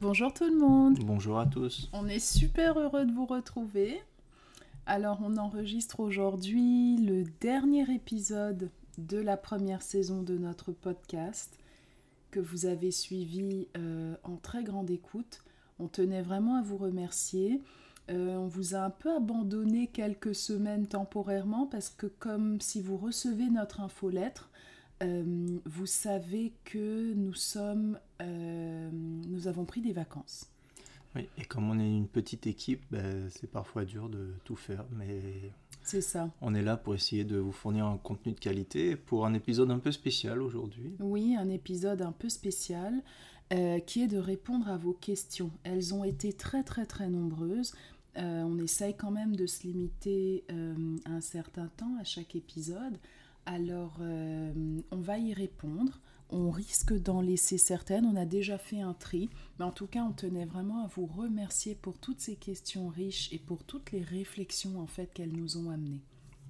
Bonjour tout le monde. Bonjour à tous. On est super heureux de vous retrouver. Alors on enregistre aujourd'hui le dernier épisode de la première saison de notre podcast que vous avez suivi euh, en très grande écoute. On tenait vraiment à vous remercier. Euh, on vous a un peu abandonné quelques semaines temporairement parce que comme si vous recevez notre infolettre, euh, vous savez que nous sommes, euh, nous avons pris des vacances. Oui, et comme on est une petite équipe, ben, c'est parfois dur de tout faire, mais c'est ça. On est là pour essayer de vous fournir un contenu de qualité pour un épisode un peu spécial aujourd'hui. Oui, un épisode un peu spécial euh, qui est de répondre à vos questions. Elles ont été très très très nombreuses. on essaye quand même de se limiter à un certain temps à chaque épisode. Alors, euh, on va y répondre. On risque d'en laisser certaines. On a déjà fait un tri. Mais en tout cas, on tenait vraiment à vous remercier pour toutes ces questions riches et pour toutes les réflexions en fait qu'elles nous ont amenées.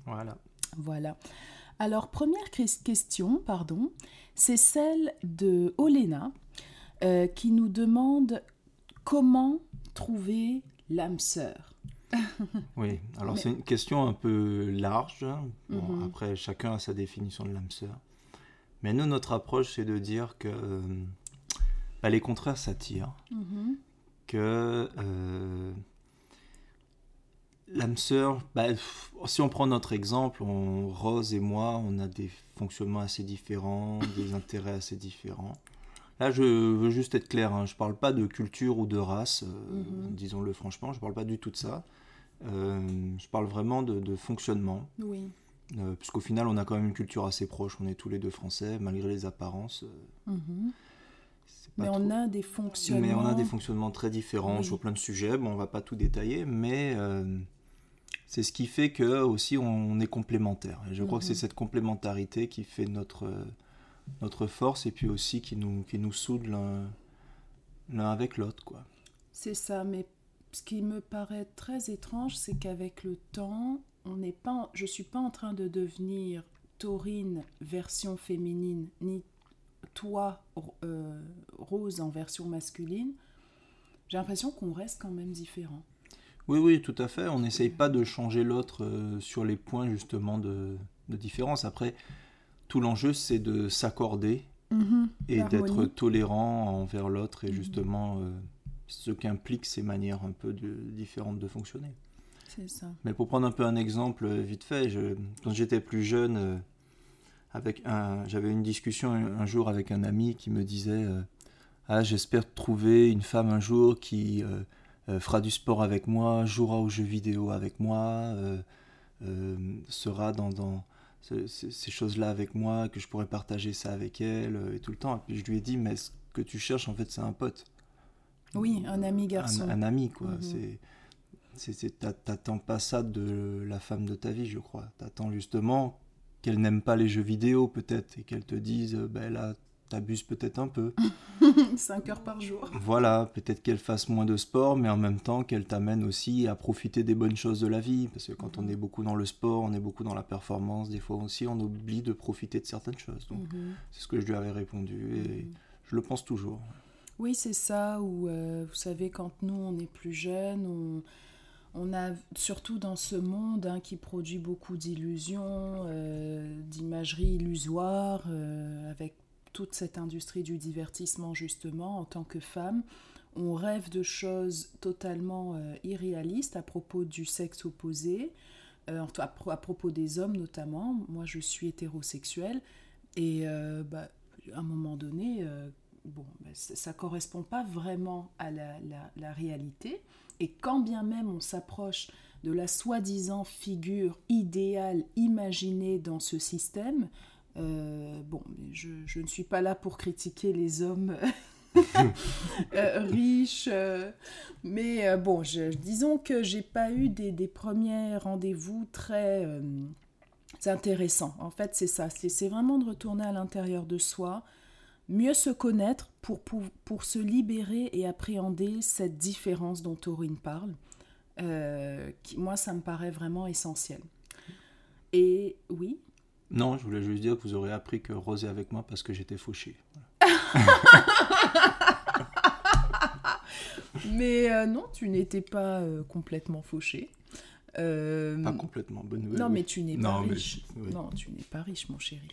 Voilà. Voilà. Alors, première question, pardon, c'est celle de Olena euh, qui nous demande comment trouver l'âme sœur. oui, alors c'est une question un peu large. Hein. Mhm. Après, chacun a sa définition de l'âme sœur. Mais nous, notre approche, c'est de dire que euh, bah, les contraires s'attirent. Mhm. Que euh, l'âme sœur, bah, si on prend notre exemple, Rose et moi, on a des fonctionnements assez différents, des intérêts assez différents. Là, je veux juste être clair, hein. je ne parle pas de culture ou de race, euh, mhm. disons-le franchement, je ne parle pas du tout de ça. Euh, je parle vraiment de, fonctionnement. Oui. Euh, puisqu'au final, on a quand même une culture assez proche. On est tous les deux français, malgré les apparences. Euh, mhm. Mais on a des fonctionnements. Mais on a des fonctionnements très différents sur plein de sujets. Bon, on va pas tout détailler, mais c'est ce qui fait que aussi on, est complémentaires. Et je crois que c'est mhm. cette complémentarité qui fait notre notre force et puis aussi qui nous qui nous soude l'un avec l'autre, quoi. C'est ça, mais ce qui me paraît très étrange, c'est qu'avec le temps, on n'est pas, je suis pas en train de devenir Taurine version féminine, ni toi euh, Rose en version masculine. J'ai l'impression qu'on reste quand même différent. Oui, oui, tout à fait. On n'essaye pas de changer l'autre euh, sur les points justement de, différence. Après, tout l'enjeu, c'est de s'accorder mm-hmm. et d'être tolérant envers l'autre et mm-hmm. justement euh, ce qu'implique ces manières un peu différentes de fonctionner. Ça. Mais pour prendre un peu un exemple euh, vite fait, je, quand j'étais plus jeune, euh, avec un, j'avais une discussion un, jour avec un ami qui me disait euh, Ah, j'espère trouver une femme un jour qui fera du sport avec moi, jouera aux jeux vidéo avec moi, sera dans, ces choses-là avec moi, que je pourrais partager ça avec elle et tout le temps. Et puis je lui ai dit Mais ce que tu cherches, en fait, c'est un pote. Oui, un ami garçon. Un, ami, quoi. Mhm. C'est, t'attends pas ça de la femme de ta vie, je crois. T'attends justement qu'elle n'aime pas les jeux vidéo, peut-être, et qu'elle te dise, euh, ben là, t'abuses peut-être un peu. 5 heures par jour. Voilà, peut-être qu'elle fasse moins de sport, mais en même temps qu'elle t'amène aussi à profiter des bonnes choses de la vie. Parce que quand on mhm. est beaucoup dans le sport, on est beaucoup dans la performance, des fois aussi, on oublie de profiter de certaines choses. Donc, mhm. c'est ce que je lui avais répondu, et je le pense toujours. Oui, c'est ça, où euh, vous savez, quand nous, on est plus jeunes, on, on a, surtout dans ce monde hein, qui produit beaucoup d'illusions, euh, d'imagerie illusoire, euh, avec toute cette industrie du divertissement, justement, en tant que femme, on rêve de choses totalement irréalistes à propos du sexe opposé, à, à, propos des hommes notamment. Moi, je suis hétérosexuelle, et bah, à un moment donné, bon, ben, ça ne correspond pas vraiment à la, réalité. Et quand bien même on s'approche de la soi-disant figure idéale imaginée dans ce système, euh, bon, je, ne suis pas là pour critiquer les hommes euh, riches, euh, mais bon, disons que j'ai pas eu des, des premiers rendez-vous très intéressants. En fait, c'est ça, c'est vraiment de retourner à l'intérieur de soi, mieux se connaître pour, pour, se libérer et appréhender cette différence dont Taurine parle. Euh, qui, moi, ça me paraît vraiment essentiel. Et oui? Non, je voulais juste dire que vous aurez appris que Rose est avec moi parce que j'étais fauché. Mais euh, non, tu n'étais pas euh, complètement fauché. Euh, pas complètement, bonne nouvelle. Non, mais tu n'es pas riche. Non, tu n'es pas riche, mon chéri.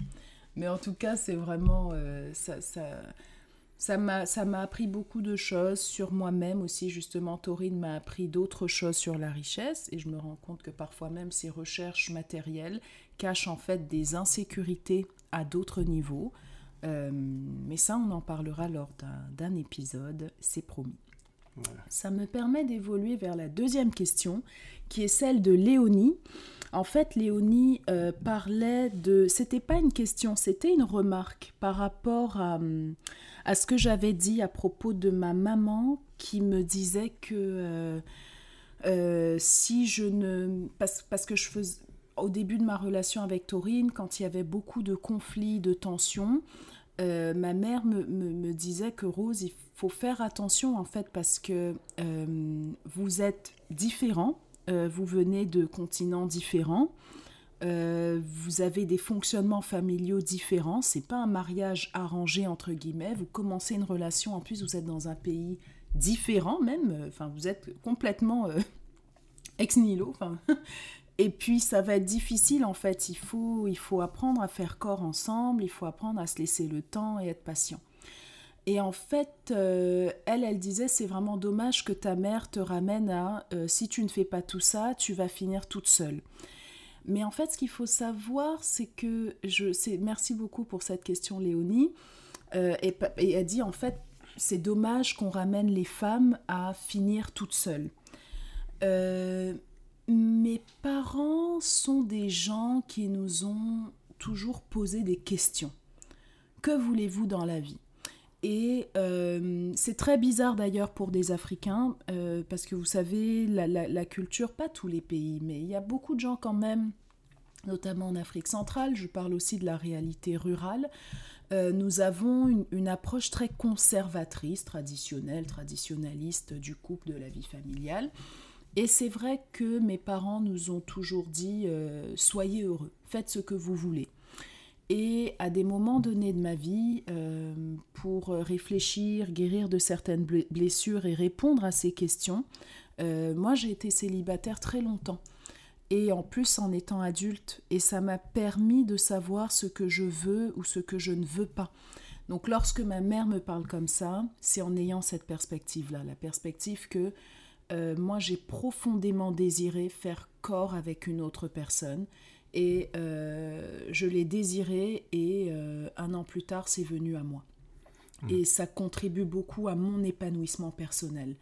Mais en tout cas, c'est vraiment... ça, ça, ça m'a, ça m'a appris beaucoup de choses sur moi-même aussi. Justement, Taurine m'a appris d'autres choses sur la richesse. Et je me rends compte que parfois même ces recherches matérielles cachent en fait des insécurités à d'autres niveaux. mais ça, on en parlera lors d'un, épisode, c'est promis. Ça me permet d'évoluer vers la deuxième question, qui est celle de Léonie. En fait, Léonie euh, parlait de... C'était pas une question, c'était une remarque par rapport à, à ce que j'avais dit à propos de ma maman qui me disait que euh, euh, si je ne... Parce, parce que je faisais... Au début de ma relation avec Taurine, quand il y avait beaucoup de conflits, de tensions, ma mère me, me, disait que Rose, il faut faire attention en fait parce que vous êtes différents, euh, vous venez de continents différents, euh, vous avez des fonctionnements familiaux différents, c'est pas un mariage arrangé entre guillemets, vous commencez une relation, en plus vous êtes dans un pays différent même, enfin vous êtes complètement ex nihilo, et puis ça va être difficile en fait, il faut, il faut apprendre à faire corps ensemble, il faut apprendre à se laisser le temps et être patient. Et en fait, euh, elle, elle disait, c'est vraiment dommage que ta mère te ramène à, euh, si tu ne fais pas tout ça, tu vas finir toute seule. Mais en fait, ce qu'il faut savoir, c'est que, je, merci beaucoup pour cette question, Léonie, euh, et, et, elle dit, en fait, c'est dommage qu'on ramène les femmes à finir toutes seules. mes parents sont des gens qui nous ont toujours posé des questions. Que voulez-vous dans la vie? Et euh, c'est très bizarre d'ailleurs pour des Africains, euh, parce que vous savez, la, culture, pas tous les pays, mais il y a beaucoup de gens quand même, notamment en Afrique centrale, je parle aussi de la réalité rurale, euh, nous avons une, une, approche très conservatrice, traditionnelle, traditionnaliste du couple, de la vie familiale. Et c'est vrai que mes parents nous ont toujours dit, soyez heureux, faites ce que vous voulez. Et à des moments donnés de ma vie, euh, pour réfléchir, guérir de certaines blessures et répondre à ces questions, euh, moi j'ai été célibataire très longtemps. Et en plus en étant adulte, et ça m'a permis de savoir ce que je veux ou ce que je ne veux pas. Donc lorsque ma mère me parle comme ça, c'est en ayant cette perspective-là, la perspective que euh, moi j'ai profondément désiré faire corps avec une autre personne et euh, je l'ai désiré et euh, un an plus tard, c'est venu à moi. Hmm. Et ça contribue beaucoup à mon épanouissement personnel.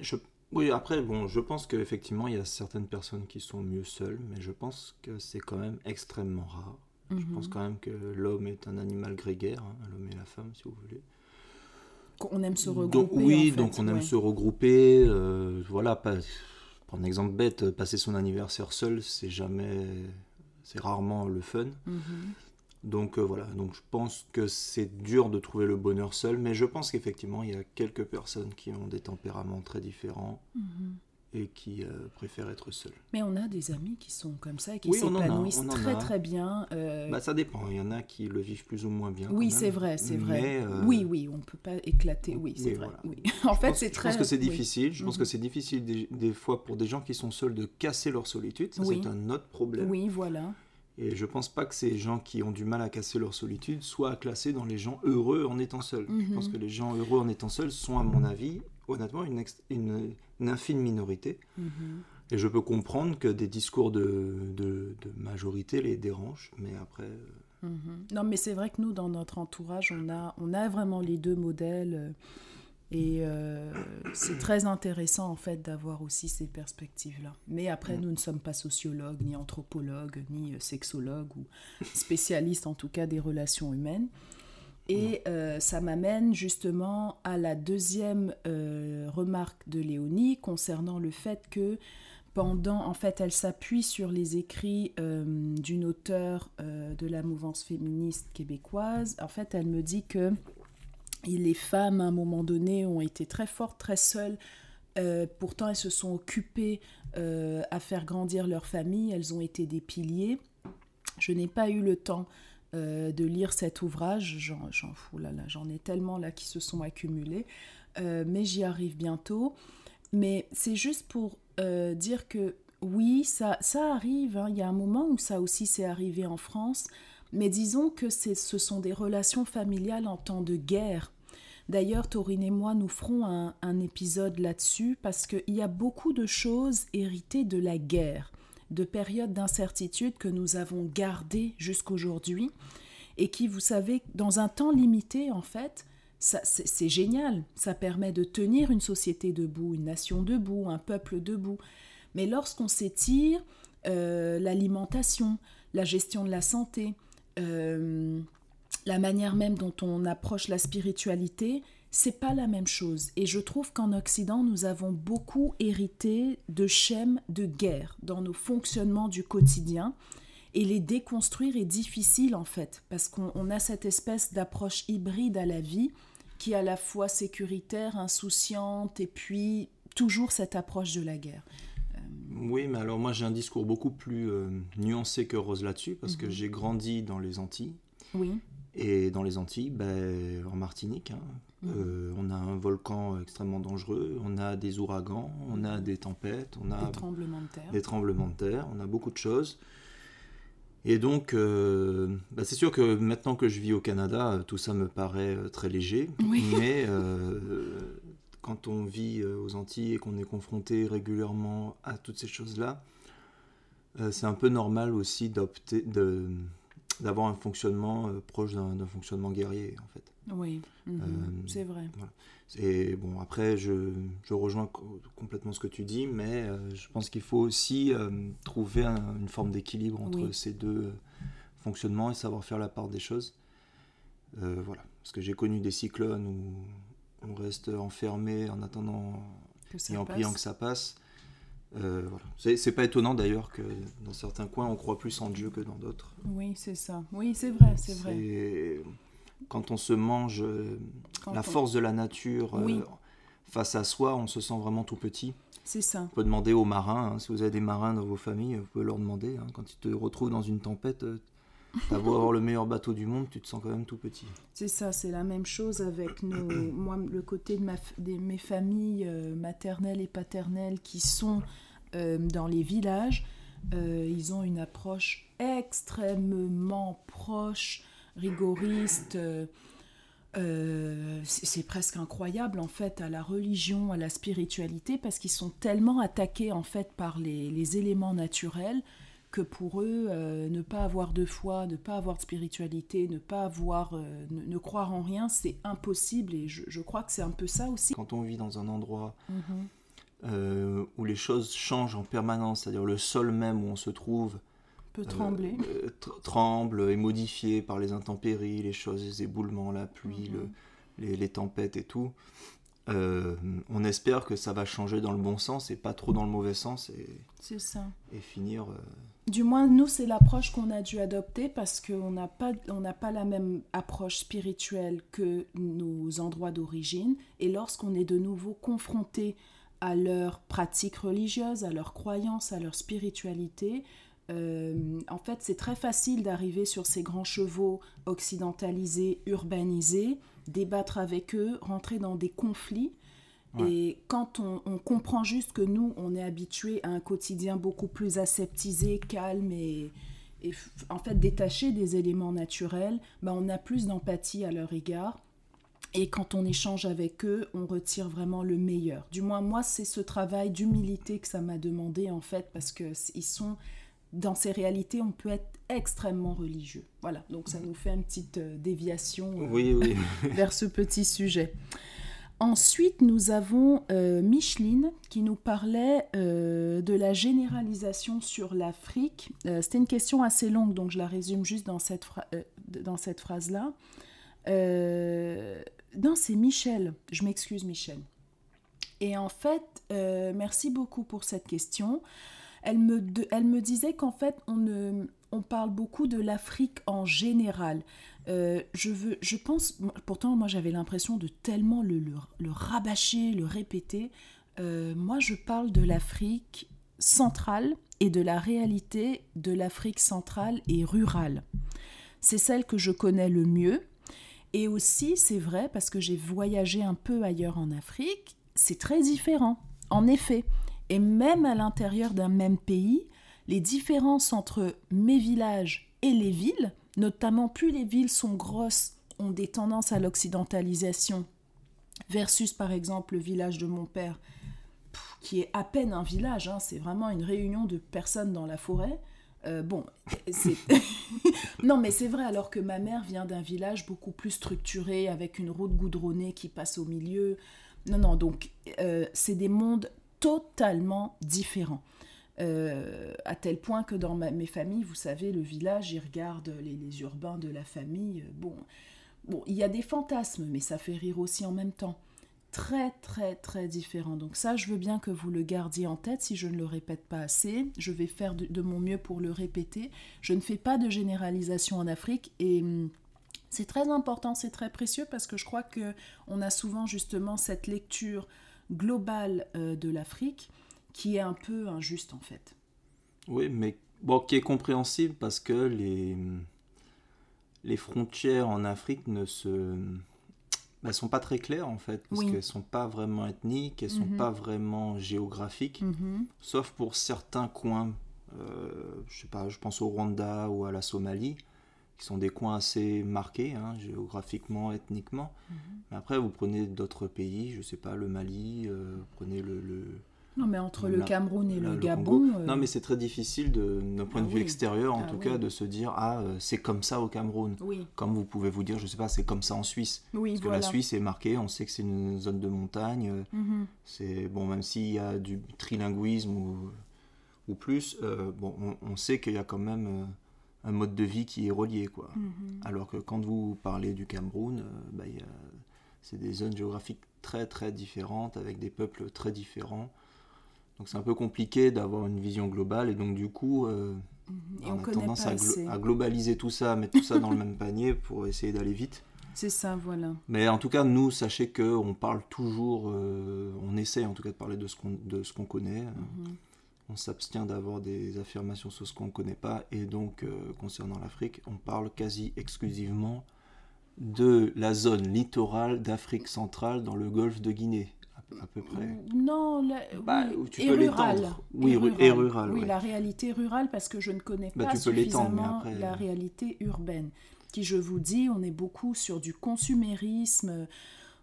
Je, oui, après, bon, je pense qu'effectivement, il y a certaines personnes qui sont mieux seules, mais je pense que c'est quand même extrêmement rare. Je mhm. pense quand même que l'homme est un animal grégaire, hein, l'homme et la femme, si vous voulez. On aime se regrouper. Donc, oui, donc on aime se regrouper. Euh, voilà, pas, un exemple bête, passer son anniversaire seul, c'est jamais, c'est rarement le fun. Mhm. Donc euh, voilà, donc je pense que c'est dur de trouver le bonheur seul, mais je pense qu'effectivement il y a quelques personnes qui ont des tempéraments très différents. Mhm et qui euh, préfèrent être seuls. Mais on a des amis qui sont comme ça et qui s'épanouissent très très bien. Euh, bah, ça dépend, il y en a qui le vivent plus ou moins bien. Oui, c'est vrai, c'est vrai. Euh, oui, oui, on ne peut pas éclater, oui, c'est vrai. Oui. en fait, c'est très... Je pense que c'est difficile, je pense que mhm. c'est difficile des, fois pour des gens qui sont seuls de casser leur solitude, ça c'est un autre problème. Oui, voilà. Et je pense pas que ces gens qui ont du mal à casser leur solitude soient classés dans les gens heureux en étant seuls. Je pense mhm. que les gens heureux en étant seuls sont, à mon avis, honnêtement, une, une, une infime minorité. Mhm. Et je peux comprendre que des discours de, de, majorité les dérangent, mais après... Euh, mhm. Non, mais c'est vrai que nous, dans notre entourage, on a, on a vraiment les deux modèles. Euh, et euh, c'est très intéressant, en fait, d'avoir aussi ces perspectives-là. Mais après, mm. nous ne sommes pas sociologues, ni anthropologues, ni sexologues, ou spécialistes, en tout cas, des relations humaines. Et euh, ça m'amène justement à la deuxième euh, remarque de Léonie concernant le fait que pendant, en fait, elle s'appuie sur les écrits euh, d'une auteure de la mouvance féministe québécoise. En fait, elle me dit que les femmes, à un moment donné, ont été très fortes, très seules. pourtant, elles se sont occupées à faire grandir leur famille. Elles ont été des piliers. Je n'ai pas eu le temps euh, de lire cet ouvrage. J'en là, j'en ai tellement là qui se sont accumulés. mais j'y arrive bientôt. Mais c'est juste pour dire que oui, ça, ça arrive. Hein. Il y a un moment où ça aussi s'est arrivé en France. Mais disons que ce sont des relations familiales en temps de guerre. D'ailleurs, Taurine et moi, nous ferons un épisode là-dessus parce qu'il y a beaucoup de choses héritées de la guerre, de périodes d'incertitude que nous avons gardées jusqu'aujourd'hui et qui, vous savez, dans un temps limité, en fait, c'est génial. Ça permet de tenir une société debout, une nation debout, un peuple debout. Mais lorsqu'on s'étire, euh, l'alimentation, la gestion de la santé, euh, la manière même dont on approche la spiritualité, c'est pas la même chose. Et je trouve qu'en Occident, nous avons beaucoup hérité de schèmes de guerre dans nos fonctionnements du quotidien. Et les déconstruire est difficile en fait, parce qu'on a cette espèce d'approche hybride à la vie qui est à la fois sécuritaire, insouciante, et puis toujours cette approche de la guerre. Oui, mais alors moi j'ai un discours beaucoup plus euh, nuancé que Rose là-dessus, parce que mhm. j'ai grandi dans les Antilles. Oui. Et dans les Antilles, ben, en Martinique, hein. Euh, on a un volcan extrêmement dangereux, on a des ouragans, on a des tempêtes, on a des tremblements de terre. Des tremblements de terre, on a beaucoup de choses. Et donc, euh, ben, c'est sûr que maintenant que je vis au Canada, tout ça me paraît très léger. Oui. Mais quand on vit euh, aux Antilles et qu'on est confronté régulièrement à toutes ces choses-là, euh, c'est un peu normal aussi d'opter, de, d'avoir un fonctionnement euh, proche d'un, fonctionnement guerrier, en fait. Oui, mhm. c'est vrai. Et bon, après, je, je, rejoins complètement ce que tu dis, mais je pense qu'il faut aussi trouver une forme d'équilibre entre ces deux fonctionnements et savoir faire la part des choses. voilà, parce que j'ai connu des cyclones où on reste enfermé en attendant et en priant que ça passe. Euh, voilà. C'est pas étonnant d'ailleurs que dans certains coins on croit plus en Dieu que dans d'autres. Oui, c'est ça. Oui, c'est vrai, c'est vrai. Quand on se mange euh, la force de la nature euh, face à soi, on se sent vraiment tout petit. C'est ça. On peut demander aux marins, hein, si vous avez des marins dans vos familles, vous pouvez leur demander. Hein, quand ils te retrouvent dans une tempête, T'as beau avoir le meilleur bateau du monde, tu te sens quand même tout petit. C'est ça, c'est la même chose avec nos, moi, le côté de, ma, mes familles euh, maternelles et paternelles qui sont euh, dans les villages. Euh, ils ont une approche extrêmement proche, rigoriste. c'est presque incroyable en fait à la religion, à la spiritualité, parce qu'ils sont tellement attaqués en fait par les, les éléments naturels que pour eux, euh, ne pas avoir de foi, ne pas avoir de spiritualité, ne pas avoir, euh, ne, croire en rien, c'est impossible. Et je, crois que c'est un peu ça aussi. Quand on vit dans un endroit mhm. euh, où les choses changent en permanence, c'est-à-dire le sol même où on se trouve peut trembler, tremble, est modifié par les intempéries, les choses, les éboulements, la pluie, mhm. le, les, tempêtes et tout. On espère que ça va changer dans le bon sens et pas trop dans le mauvais sens et, ça. et finir du moins, nous, c'est l'approche qu'on a dû adopter parce qu'on n'a pas, on pas la même approche spirituelle que nos endroits d'origine. Et lorsqu'on est de nouveau confronté à leurs pratiques religieuses, à leurs croyances, à leur spiritualité, euh, en fait, c'est très facile d'arriver sur ces grands chevaux occidentalisés, urbanisés, débattre avec eux, rentrer dans des conflits et quand on, comprend juste que nous, on est habitué à un quotidien beaucoup plus aseptisé, calme et, en fait détaché des éléments naturels, ben on a plus d'empathie à leur égard. Et quand on échange avec eux, on retire vraiment le meilleur. Du moins, moi, c'est ce travail d'humilité que ça m'a demandé, en fait, parce que ils sont dans ces réalités, on peut être extrêmement religieux. Voilà, donc ça nous fait une petite euh, déviation euh, vers ce petit sujet. Ensuite, nous avons euh, Micheline qui nous parlait euh, de la généralisation sur l'Afrique. Euh, c'était une question assez longue, donc je la résume juste dans cette, dans cette phrase-là. non, c'est Michel. Je m'excuse, Michel. Et en fait, merci beaucoup pour cette question. Elle me, disait qu'en fait, on, parle beaucoup de l'Afrique en général. Euh, je, veux, je pense, pourtant moi j'avais l'impression de tellement le, le, rabâcher, le répéter. Euh, moi je parle de l'Afrique centrale et de la réalité de l'Afrique centrale et rurale. C'est celle que je connais le mieux. Et aussi, c'est vrai, parce que j'ai voyagé un peu ailleurs en Afrique, c'est très différent, en effet. Et même à l'intérieur d'un même pays, les différences entre mes villages et les villes, notamment plus les villes sont grosses, ont des tendances à l'occidentalisation, versus par exemple le village de mon père, qui est à peine un village, hein, c'est vraiment une réunion de personnes dans la forêt. Euh, bon, non mais c'est vrai alors que ma mère vient d'un village beaucoup plus structuré avec une route goudronnée qui passe au milieu. Non non donc euh, c'est des mondes totalement différents. Euh, à tel point que dans mes familles, vous savez, le village, ils regardent les, urbains de la famille. Bon, bon, il y a des fantasmes, mais ça fait rire aussi en même temps très très très différent. Donc ça, je veux bien que vous le gardiez en tête si je ne le répète pas assez. Je vais faire de, mon mieux pour le répéter. Je ne fais pas de généralisation en Afrique et hum, c'est très important, c'est très précieux parce que je crois que on a souvent justement cette lecture globale euh, de l'Afrique qui est un peu injuste en fait. Oui, mais bon, qui est compréhensible parce que les les frontières en Afrique ne se elles bah, sont pas très claires en fait, parce qu'elles sont pas vraiment ethniques, elles sont mhm. pas vraiment géographiques, mhm. sauf pour certains coins. Euh, je sais pas, je pense au Rwanda ou à la Somalie, qui sont des coins assez marqués hein, géographiquement, ethniquement. Mhm. Mais après, vous prenez d'autres pays, je sais pas, le Mali, euh, vous prenez le non, mais entre le Cameroun et le, Gabon. Euh, non, mais c'est très difficile, d'un point de ah vue extérieur en ah tout cas, de se dire Ah, euh, c'est comme ça au Cameroun. Oui. Comme vous pouvez vous dire, je sais pas, c'est comme ça en Suisse. Oui, Parce que la Suisse est marquée, on sait que c'est une zone de montagne. Mhm. C'est bon, même s'il y a du trilinguisme ou, ou plus, bon, on, sait qu'il y a quand même un mode de vie qui est relié. quoi. Mhm. Alors que quand vous parlez du Cameroun, bah, c'est des zones géographiques très très différentes, avec des peuples très différents. Donc c'est un peu compliqué d'avoir une vision globale et donc du coup, euh, mhm. on, a tendance à, globaliser tout ça, mettre tout ça dans le même panier pour essayer d'aller vite. C'est ça, voilà. Mais en tout cas, nous, sachez que on parle toujours, euh, on essaie en tout cas de parler de ce qu'on de ce qu'on connaît. Mhm. On s'abstient d'avoir des affirmations sur ce qu'on ne connaît pas et donc euh, concernant l'Afrique, on parle quasi exclusivement de la zone littorale d'Afrique centrale dans le golfe de Guinée à peu près Non, bah, tu peux l'étendre. Oui, et rural. oui, la réalité rurale, parce que je ne connais bah, pas suffisamment la euh, réalité urbaine. Qui, je vous dis, on est beaucoup sur du consumérisme.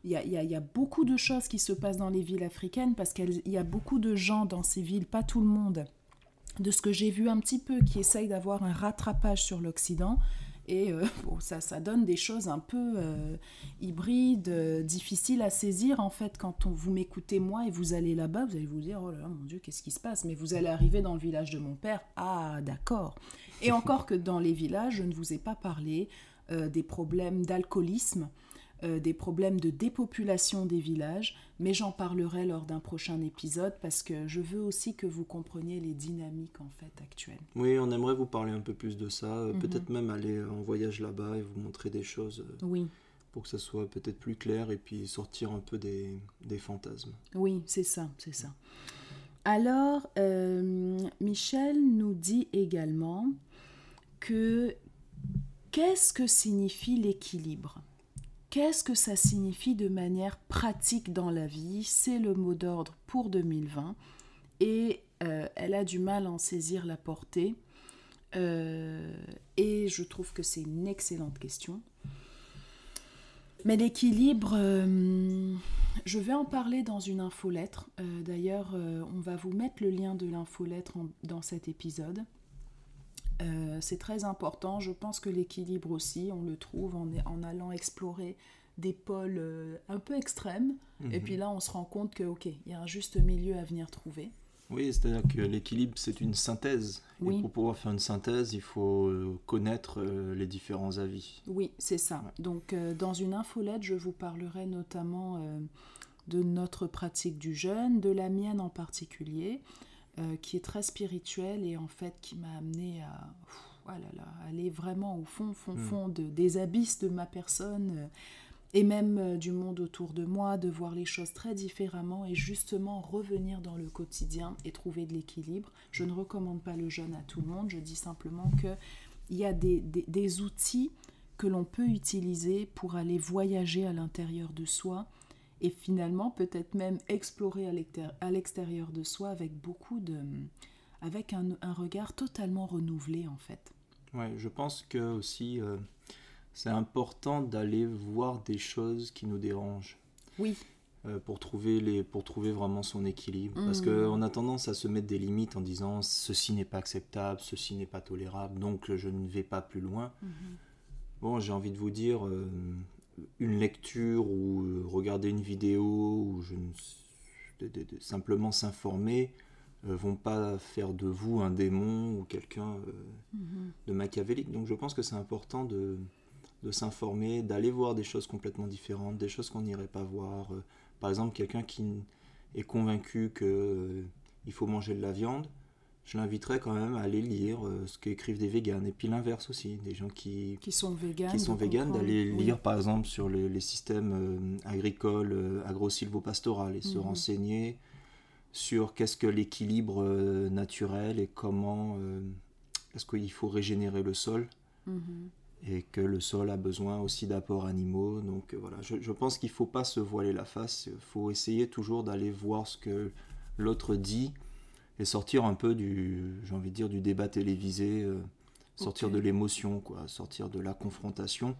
Il y, a, beaucoup de choses qui se passent dans les villes africaines parce qu'il y a beaucoup de gens dans ces villes, pas tout le monde, de ce que j'ai vu un petit peu, qui essayent d'avoir un rattrapage sur l'Occident et euh, ça, ça donne des choses un peu euh, hybrides, euh, difficiles à saisir en fait quand on, vous m'écoutez moi et vous allez là-bas, vous allez vous dire oh là là mon Dieu qu'est-ce qui se passe? Mais vous allez arriver dans le village de mon père, ah d'accord. Et encore que dans les villages, je ne vous ai pas parlé des problèmes d'alcoolisme euh, des problèmes de dépopulation des villages, mais j'en parlerai lors d'un prochain épisode parce que je veux aussi que vous compreniez les dynamiques en fait actuelles. Oui, on aimerait vous parler un peu plus de ça, euh, mhm. peut-être même aller en voyage là-bas et vous montrer des choses. Euh, oui. Pour que ça soit peut-être plus clair et puis sortir un peu des, des fantasmes. Oui, c'est ça, c'est ça. Alors, Michel nous dit également que qu'est-ce que signifie l'équilibre? Qu'est-ce que ça signifie de manière pratique dans la vie? C'est le mot d'ordre pour 2020 et euh, elle a du mal à en saisir la portée. Euh, et je trouve que c'est une excellente question. Mais l'équilibre, euh, je vais en parler dans une infolettre. D'ailleurs, on va vous mettre le lien de l'infolettre dans cet épisode. Euh, c'est très important. Je pense que l'équilibre aussi, on le trouve en, en allant explorer des pôles euh, un peu extrêmes. Et mhm. puis là, on se rend compte que, ok, il y a un juste milieu à venir trouver. Oui, c'est-à-dire que l'équilibre, c'est une synthèse. Et pour pouvoir faire une synthèse, il faut euh, connaître les différents avis. Oui, c'est ça. Donc, dans une infolette, je vous parlerai notamment de notre pratique du jeûne, de la mienne en particulier, euh, qui est très spirituel et en fait qui m'a amené à voilà, oh aller vraiment au fond, fond, hmm. fond de, des abysses de ma personne euh, et même euh, du monde autour de moi, de voir les choses très différemment et justement revenir dans le quotidien et trouver de l'équilibre. Je ne recommande pas le jeûne à tout le monde, je dis simplement qu'il y a des, des, des outils que l'on peut utiliser pour aller voyager à l'intérieur de soi et finalement peut-être même explorer à l'extérieur de soi avec beaucoup de avec un, regard totalement renouvelé en fait. Ouais, je pense que aussi euh, c'est important d'aller voir des choses qui nous dérangent. Oui. Euh, pour, trouver les, pour trouver vraiment son équilibre. Parce Parce qu'on a tendance à se mettre des limites en disant ceci n'est pas acceptable, ceci n'est pas tolérable, donc je ne vais pas plus loin. Mhm. Bon, j'ai envie de vous dire, euh, une lecture ou euh, regarder une vidéo ou je simplement s'informer vont pas faire de vous un démon ou quelqu'un mhm. de machiavélique. Donc je pense que c'est important de, de s'informer, d'aller voir des choses complètement différentes, des choses qu'on n'irait pas voir. Par exemple, quelqu'un qui est convaincu qu'il euh, faut manger de la viande, je l'inviterais quand même à aller lire euh, ce qu'écrivent des véganes. Et puis l'inverse aussi, des gens qui, qui sont véganes. Qui sont véganes, d'aller lire par exemple sur les, systèmes euh, agricoles, agro-silvopastoral et se mhm. renseigner sur qu'est-ce que l'équilibre naturel et comment est-ce qu'il faut régénérer le sol. Mhm et que le sol a besoin aussi d'apports animaux. Donc euh, voilà, je, pense qu'il ne faut pas se voiler la face, il faut essayer toujours d'aller voir ce que l'autre dit et sortir un peu du, j'ai envie de dire, du débat télévisé, euh, sortir de l'émotion, quoi, sortir de la confrontation.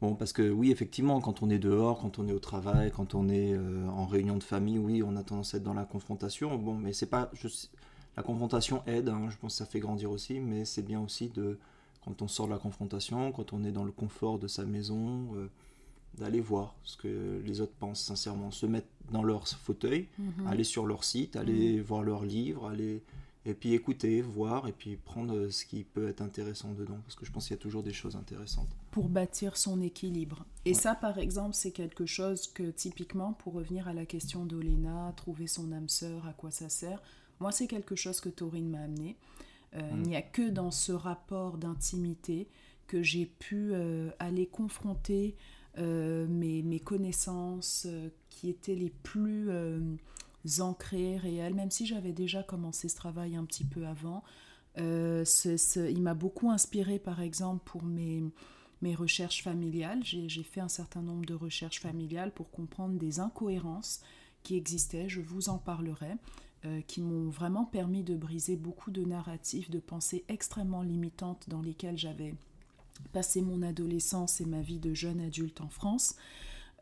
Bon, parce que oui, effectivement, quand on est dehors, quand on est au travail, quand on est euh, en réunion de famille, oui, on a tendance à être dans la confrontation. Bon, mais c'est pas, je, la confrontation aide, hein, je pense que ça fait grandir aussi, mais c'est bien aussi de quand on sort de la confrontation, quand on est dans le confort de sa maison, euh, d'aller voir ce que les autres pensent sincèrement, se mettre dans leur fauteuil, mhm. aller sur leur site, aller mhm. voir leurs livres, aller et puis écouter, voir et puis prendre ce qui peut être intéressant dedans parce que je pense qu'il y a toujours des choses intéressantes. Pour bâtir son équilibre. Et ça par exemple, c'est quelque chose que typiquement pour revenir à la question d'Olena, trouver son âme sœur, à quoi ça sert, moi c'est quelque chose que Taurine m'a amené. Euh, il mm. n'y a que dans ce rapport d'intimité que j'ai pu euh, aller confronter euh, mes, mes, connaissances qui étaient les plus ancrées, réelles, même si j'avais déjà commencé ce travail un petit peu avant. il m'a beaucoup inspiré, par exemple, pour mes, mes recherches familiales. J'ai fait un certain nombre de recherches familiales pour comprendre des incohérences qui existaient. Je vous en parlerai. Euh, qui m'ont vraiment permis de briser beaucoup de narratifs, de pensées extrêmement limitantes dans lesquelles j'avais passé mon adolescence et ma vie de jeune adulte en France.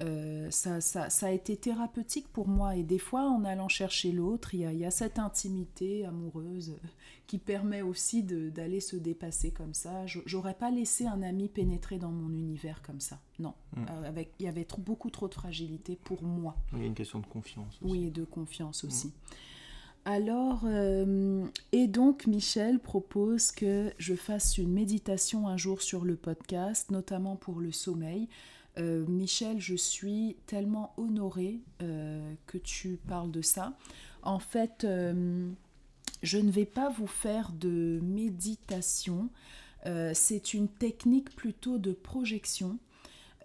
Euh, ça, ça, ça, a été thérapeutique pour moi et des fois en allant chercher l'autre, il, y a, cette intimité amoureuse qui permet aussi d'aller se dépasser comme ça. J'aurais pas laissé un ami pénétrer dans mon univers comme ça, non. Mm. Euh, avec, il y avait beaucoup trop de fragilité pour moi. Il y a une question de confiance. Aussi. Oui, et de confiance aussi. Mm. Alors, euh, et donc Michel propose que je fasse une méditation un jour sur le podcast, notamment pour le sommeil. Euh, Michel, je suis tellement honorée euh, que tu parles de ça. En fait, je ne vais pas vous faire de méditation. C'est une technique plutôt de projection.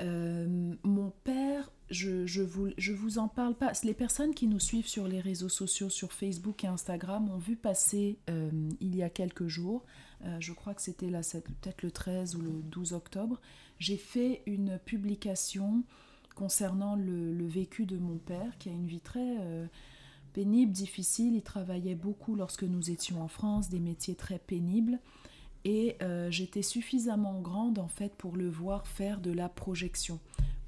mon père je, vous en parle pas. Les personnes qui nous suivent sur les réseaux sociaux, sur Facebook et Instagram, ont vu passer euh, il y a quelques jours, euh, je crois que c'était peut-être le 13 ou le 12 octobre, j'ai fait une publication concernant le, vécu de mon père, qui a une vie très euh, pénible, difficile. Il travaillait beaucoup lorsque nous étions en France, des métiers très pénibles. Et j'étais suffisamment grande en fait pour le voir faire de la projection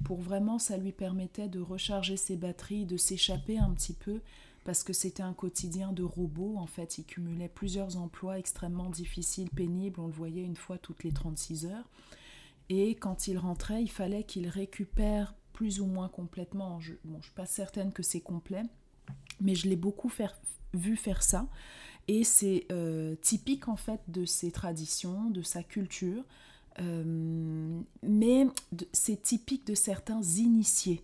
pour vraiment ça lui permettait de recharger ses batteries, de s'échapper un petit peu parce que c'était un quotidien de robot en fait, il cumulait plusieurs emplois extrêmement difficiles, pénibles, on le voyait une fois toutes les 36 heures. Et quand il rentrait, il fallait qu'il récupère plus ou moins complètement. Je ne suis pas certaine que c'est complet, mais je l'ai beaucoup vu faire ça. Et c'est euh, typique en fait de ses traditions, de sa culture. Euh, mais c'est typique de certains initiés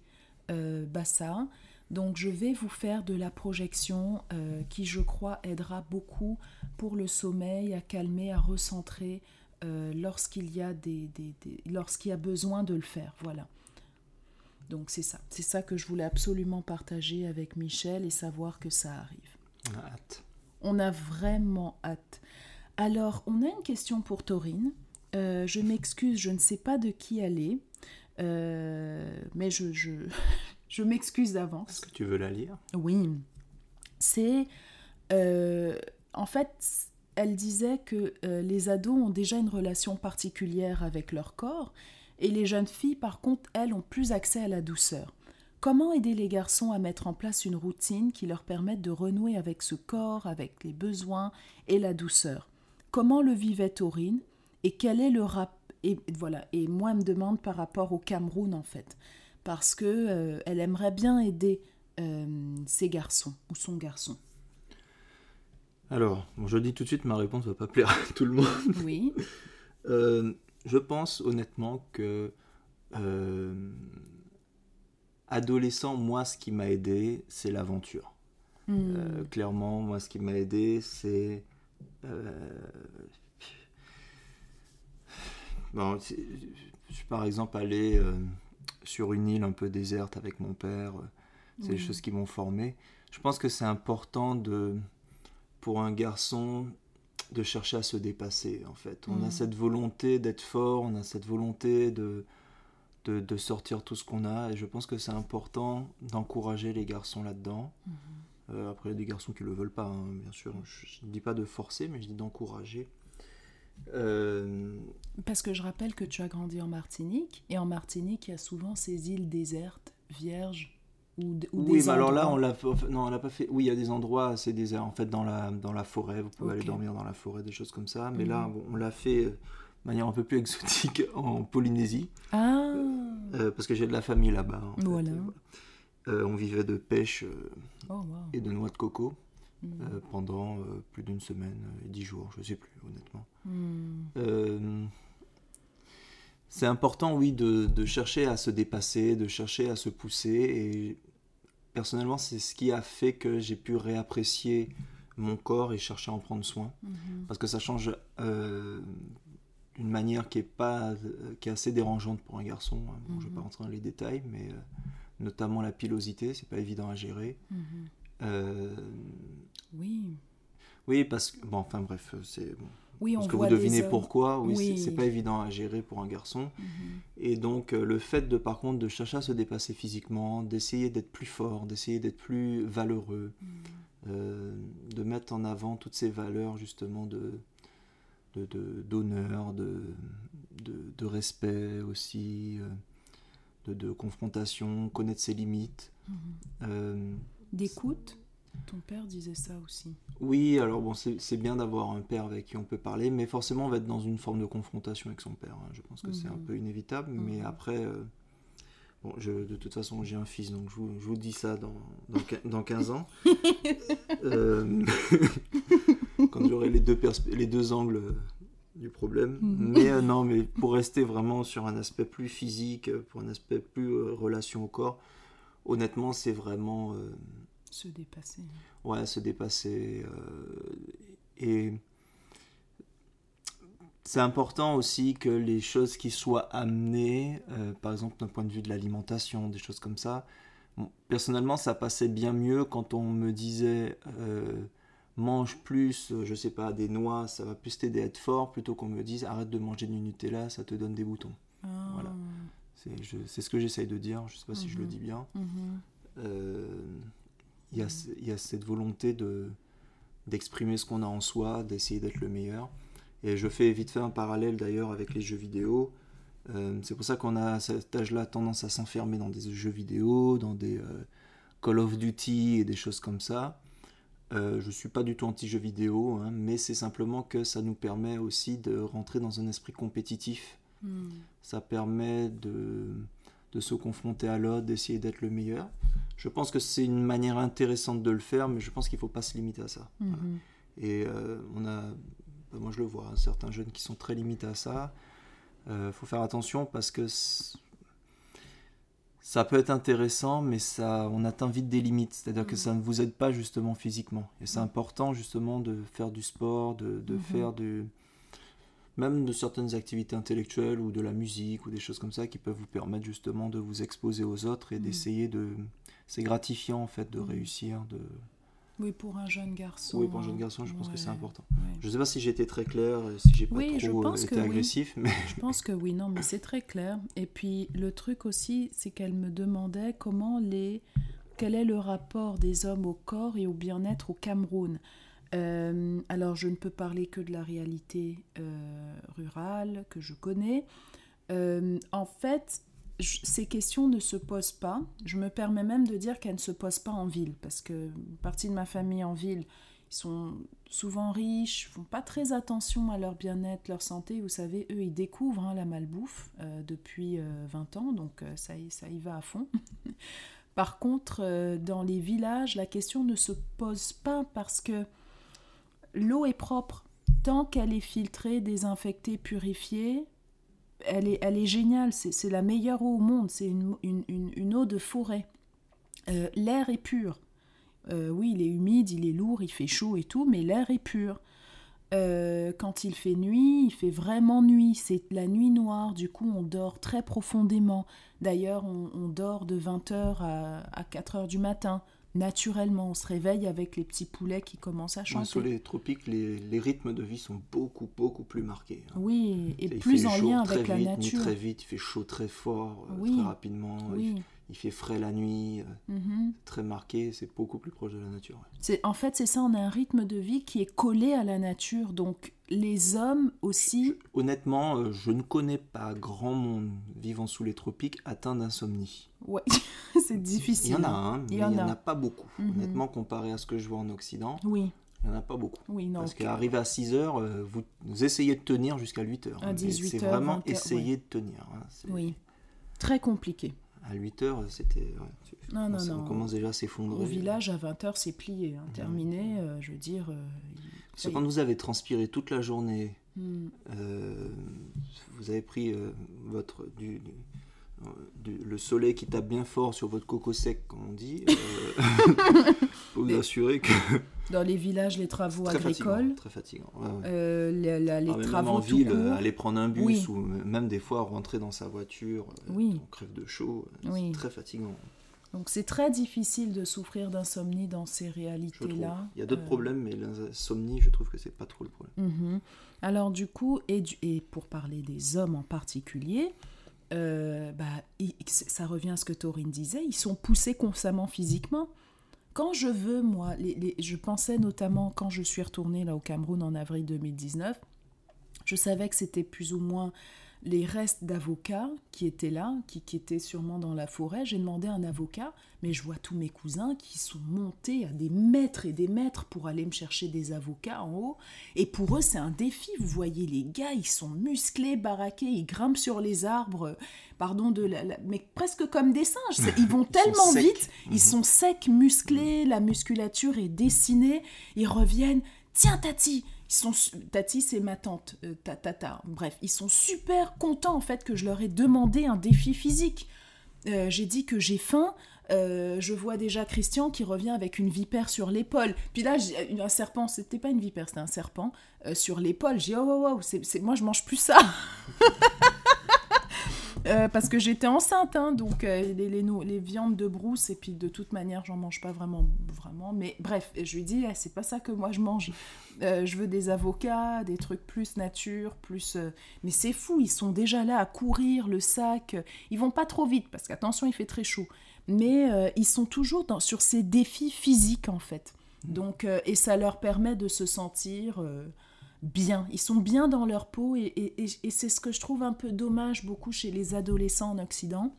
euh, Bassa. Donc je vais vous faire de la projection euh, qui je crois aidera beaucoup pour le sommeil, à calmer, à recentrer lorsqu'il y, a des, lorsqu'il y a besoin de le faire. Voilà. Donc c'est ça. C'est ça que je voulais absolument partager avec Michel et savoir que ça arrive. On a hâte. On a vraiment hâte. Alors on a une question pour Taurine. Euh, je m'excuse, je ne sais pas de qui elle est, euh, mais je, je, je m'excuse d'avance. Est-ce que tu veux la lire? Oui. C'est. euh, en fait, elle disait que les ados ont déjà une relation particulière avec leur corps, et les jeunes filles, par contre, elles, ont plus accès à la douceur. Comment aider les garçons à mettre en place une routine qui leur permette de renouer avec ce corps, avec les besoins et la douceur? Comment le vivait Taurine? Et quel est le rap et voilà et moi elle me demande par rapport au Cameroun en fait parce que euh, elle aimerait bien aider euh, ses garçons ou son garçon. Alors, bon, je dis tout de suite, ma réponse va pas plaire à tout le monde. Oui. Euh, je pense honnêtement que euh, adolescent, moi, ce qui m'a aidé, c'est l'aventure. Hmm. Euh, clairement, moi, ce qui m'a aidé, c'est. Bon, je suis par exemple allé euh, sur une île un peu déserte avec mon père. euh, C'est des choses qui m'ont formé. Je pense que c'est important de, pour un garçon de chercher à se dépasser, en fait. On a Mhm. cette volonté d'être fort, on a cette volonté de, de, de sortir tout ce qu'on a, et je pense que c'est important d'encourager les garçons là-dedans. Mhm. Euh, après, il y a des garçons qui le veulent pas, hein, bien sûr. Je ne dis pas de forcer, mais je dis d'encourager. Euh, Parce que je rappelle que tu as grandi en Martinique et en Martinique il y a souvent ces îles désertes, vierges ou, ou oui, des mais alors là, on l'a non, on l'a pas fait. Oui, il y a des endroits assez déserts. En fait, dans la, dans la forêt, vous pouvez aller dormir dans la forêt, des choses comme ça. Mais là, Mhm. bon, on l'a fait euh, de manière un peu plus exotique en Polynésie, Ah. euh, parce que j'ai de la famille là-bas. en fait, Voilà. Euh, on vivait de pêche Oh wow. et de noix de coco Euh, pendant euh, plus d'une semaine et dix jours, je sais plus honnêtement. Euh, c'est important, oui, de, de chercher à se dépasser, de chercher à se pousser. Et personnellement, c'est ce qui a fait que j'ai pu réapprécier mon corps et chercher à en prendre soin. Mhm. Parce que ça change euh, d'une manière qui est, pas, euh, qui est assez dérangeante pour un garçon. hein. Bon, Je ne vais pas Mhm. rentrer dans les détails, mais euh, notamment la pilosité, c'est pas évident à gérer. Mhm. Euh, Oui. oui, parce que. Bon, enfin bref, c'est. Bon, Oui, on parce que vous voit devinez pourquoi, oui, c'est- Oui. c'est pas évident à gérer pour un garçon. Mhm. Et donc euh, le fait de par contre de chercher à se dépasser physiquement, d'essayer d'être plus fort, d'essayer d'être plus valeureux, Mhm. euh, de mettre en avant toutes ces valeurs justement de de- de- d'honneur, de, de, de respect aussi, de, de confrontation, connaître ses limites. Euh, D'écoute. Ton père disait ça aussi. oui, alors bon, c'est bien d'avoir un père avec qui on peut parler, mais forcément on va être dans une forme de confrontation avec son père. hein. Je pense que c'est un Mhm. peu inévitable, mais Mhm. après, euh, bon, je, de toute façon j'ai un fils, donc je vous, je vous dis ça dans, dans, quin- dans 15 ans. Euh, quand j'aurai les deux, les deux angles euh, du problème. Mhm. Mais euh, non, mais pour rester vraiment sur un aspect plus physique, pour un aspect plus relation au corps, honnêtement c'est vraiment... Se dépasser. ouais, se dépasser. euh, et c'est important aussi que les choses qui soient amenées, euh, par exemple d'un point de vue de l'alimentation, des choses comme ça, bon, personnellement ça passait bien mieux quand on me disait euh, mange plus, je sais pas, des noix, ça va plus t'aider à être fort, plutôt qu'on me dise arrête de manger du Nutella, ça te donne des boutons. Ah. Voilà. C'est ce que j'essaye de dire, je sais pas si je le Mhm. dis bien Mhm. euh, il y, a, ce- il y a cette volonté de d'exprimer ce qu'on a en soi, d'essayer d'être le meilleur. Et je fais vite fait un parallèle d'ailleurs avec les jeux vidéo. Euh, c'est pour ça qu'on a à cet âge-là tendance à s'enfermer dans des jeux vidéo, dans des euh, Call of Duty et des choses comme ça. Euh, je suis pas du tout anti-jeux vidéo, hein, mais c'est simplement que ça nous permet aussi de rentrer dans un esprit compétitif Mhm. ça permet de, de se confronter à l'autre, d'essayer d'être le meilleur. Je pense que c'est une manière intéressante de le faire, mais je pense qu'il ne faut pas se limiter à ça. Voilà. Mhm. Et euh, on a, bah, moi je le vois, hein, certains jeunes qui sont très limités à ça. Il faut faire attention parce que ça peut être intéressant, mais ça, on atteint vite des limites. C'est-à-dire que Mhm. ça ne vous aide pas justement physiquement. Et c'est important justement de faire du sport, de, de Mhm. faire du, même de certaines activités intellectuelles ou de la musique ou des choses comme ça qui peuvent vous permettre justement de vous exposer aux autres et Mhm. d'essayer de... C'est gratifiant en fait de Mhm. réussir, de, Oui, pour un jeune garçon. Oui, pour un jeune garçon, je pense que c'est important. ouais. Je ne sais pas si j'ai été très clair, si j'ai pas Oui, trop pense été que oui. agressif, mais Je pense que oui, non, mais c'est très clair. Et puis le truc aussi, c'est qu'elle me demandait comment les, quel est le rapport des hommes au corps et au bien-être au Cameroun. Euh, alors je ne peux parler que de la réalité euh, rurale que je connais. Euh, en fait, ces questions ne se posent pas. Je me permets même de dire qu'elles ne se posent pas en ville, parce que partie de ma famille en ville, ils sont souvent riches, font pas très attention à leur bien-être, leur santé. Vous savez, eux, ils découvrent hein, la malbouffe depuis euh, 20 ans, donc ça, y- ça y va à fond. Par contre, dans les villages, la question ne se pose pas parce que l'eau est propre. Tant qu'elle est filtrée, désinfectée, purifiée, elle est, elle est géniale. C'est la meilleure eau au monde. C'est une, eau de forêt. Euh, l'air est pur. Euh, oui, il est humide, il est lourd, il fait chaud et tout, mais l'air est pur. Euh, quand il fait nuit, il fait vraiment nuit. C'est la nuit noire, du coup on dort très profondément. D'ailleurs, on, on dort de 20h à, à 4h du matin. Naturellement, on se réveille avec les petits poulets qui commencent à Ouais, chanter. sur les tropiques, les, les rythmes de vie sont beaucoup, beaucoup plus marqués. hein. Oui, et plus en lien avec la nature. Très vite, il fait chaud très fort, euh, Oui. très rapidement. il Oui. fait- Il, fait frais la nuit, mhm. très marqué, c'est beaucoup plus proche de la nature. ouais. C'est en fait c'est ça, on a un rythme de vie qui est collé à la nature. Donc les hommes aussi. Honnêtement, euh, je ne connais pas grand monde vivant sous les tropiques atteint d'insomnie. Ouais, c'est difficile. Il y en a un, mais Il n'y en en, a. pas beaucoup. Mhm. Honnêtement, comparé à ce que je vois en Occident, Oui, il n'y en a pas beaucoup. oui, non. Parce ok. qu'arriver à 6 heures, euh, vous, vous essayez de tenir jusqu'à 8 heures. À Mais 18 C'est heures, vraiment 20 heures, essayer de tenir. hein. Oui, très compliqué. À 8 heures, c'était. ouais, Non, non, on, commence déjà à s'effondrer. Au village, à 20h, c'est plié. hein. Terminé, euh, je veux dire. euh, Parce que quand vous avez transpiré toute la journée, Hmm. euh, vous avez pris euh, votre du, du- euh, du- le soleil qui tape bien fort sur votre coco sec, comme on dit. Euh, faut vous assurer que Dans les villages, les travaux très agricoles, fatigant, très fatigant. ouais, ouais. euh, les, la- les Ah, mais même travaux en tout ville, court. aller prendre un bus Oui. ou même des fois rentrer dans sa voiture, euh, Oui. on crève de chaud, euh, Oui. c'est très fatigant. Donc c'est très difficile de souffrir d'insomnie dans ces réalités-là. Il y a d'autres Euh, problèmes, mais l'insomnie, je trouve que c'est pas trop le problème. Mhm. Alors du coup, et, du- et pour parler des hommes en particulier, euh, bah, ça revient à ce que Taurine disait, ils sont poussés constamment physiquement. Quand je veux, moi, je pensais notamment quand je suis retournée là au Cameroun en avril 2019, je savais que c'était plus ou moins les restes d'avocats qui étaient là, qui, qui étaient sûrement dans la forêt. J'ai demandé à un avocat, mais je vois tous mes cousins qui sont montés à des mètres et des mètres pour aller me chercher des avocats en haut. Et pour eux, c'est un défi. Vous voyez, les gars, ils sont musclés, baraqués, ils grimpent sur les arbres, pardon, de la, la- mais presque comme des singes. Ils vont Ils tellement vite, Mhm. ils sont secs, musclés, la musculature est dessinée. Ils reviennent. Tiens, Tati ils sont Tati, c'est ma tante, euh. Bref, ils sont super contents en fait que je leur ai demandé un défi physique. Euh, j'ai dit que j'ai faim. euh, je vois déjà Christian qui revient avec une vipère sur l'épaule. Puis là, un serpent, c'était pas une vipère, c'était un serpent euh, sur l'épaule. J'ai oh, wow, wow, c'est- moi je mange plus ça. Euh, parce que j'étais enceinte, hein, donc euh, les, les, viandes de brousse, et puis de toute manière, j'en mange pas vraiment. vraiment mais bref, je lui dis, ah, c'est pas ça que moi je mange. Euh, je veux des avocats, des trucs plus nature, plus. Mais c'est fou, ils sont déjà là à courir le sac. Ils vont pas trop vite, parce qu'attention, il fait très chaud. Mais ils sont toujours dans, sur ces défis physiques, en fait. Donc, euh, et ça leur permet de se sentir. Bien. Ils sont bien dans leur peau et, c'est ce que je trouve un peu dommage beaucoup chez les adolescents en Occident,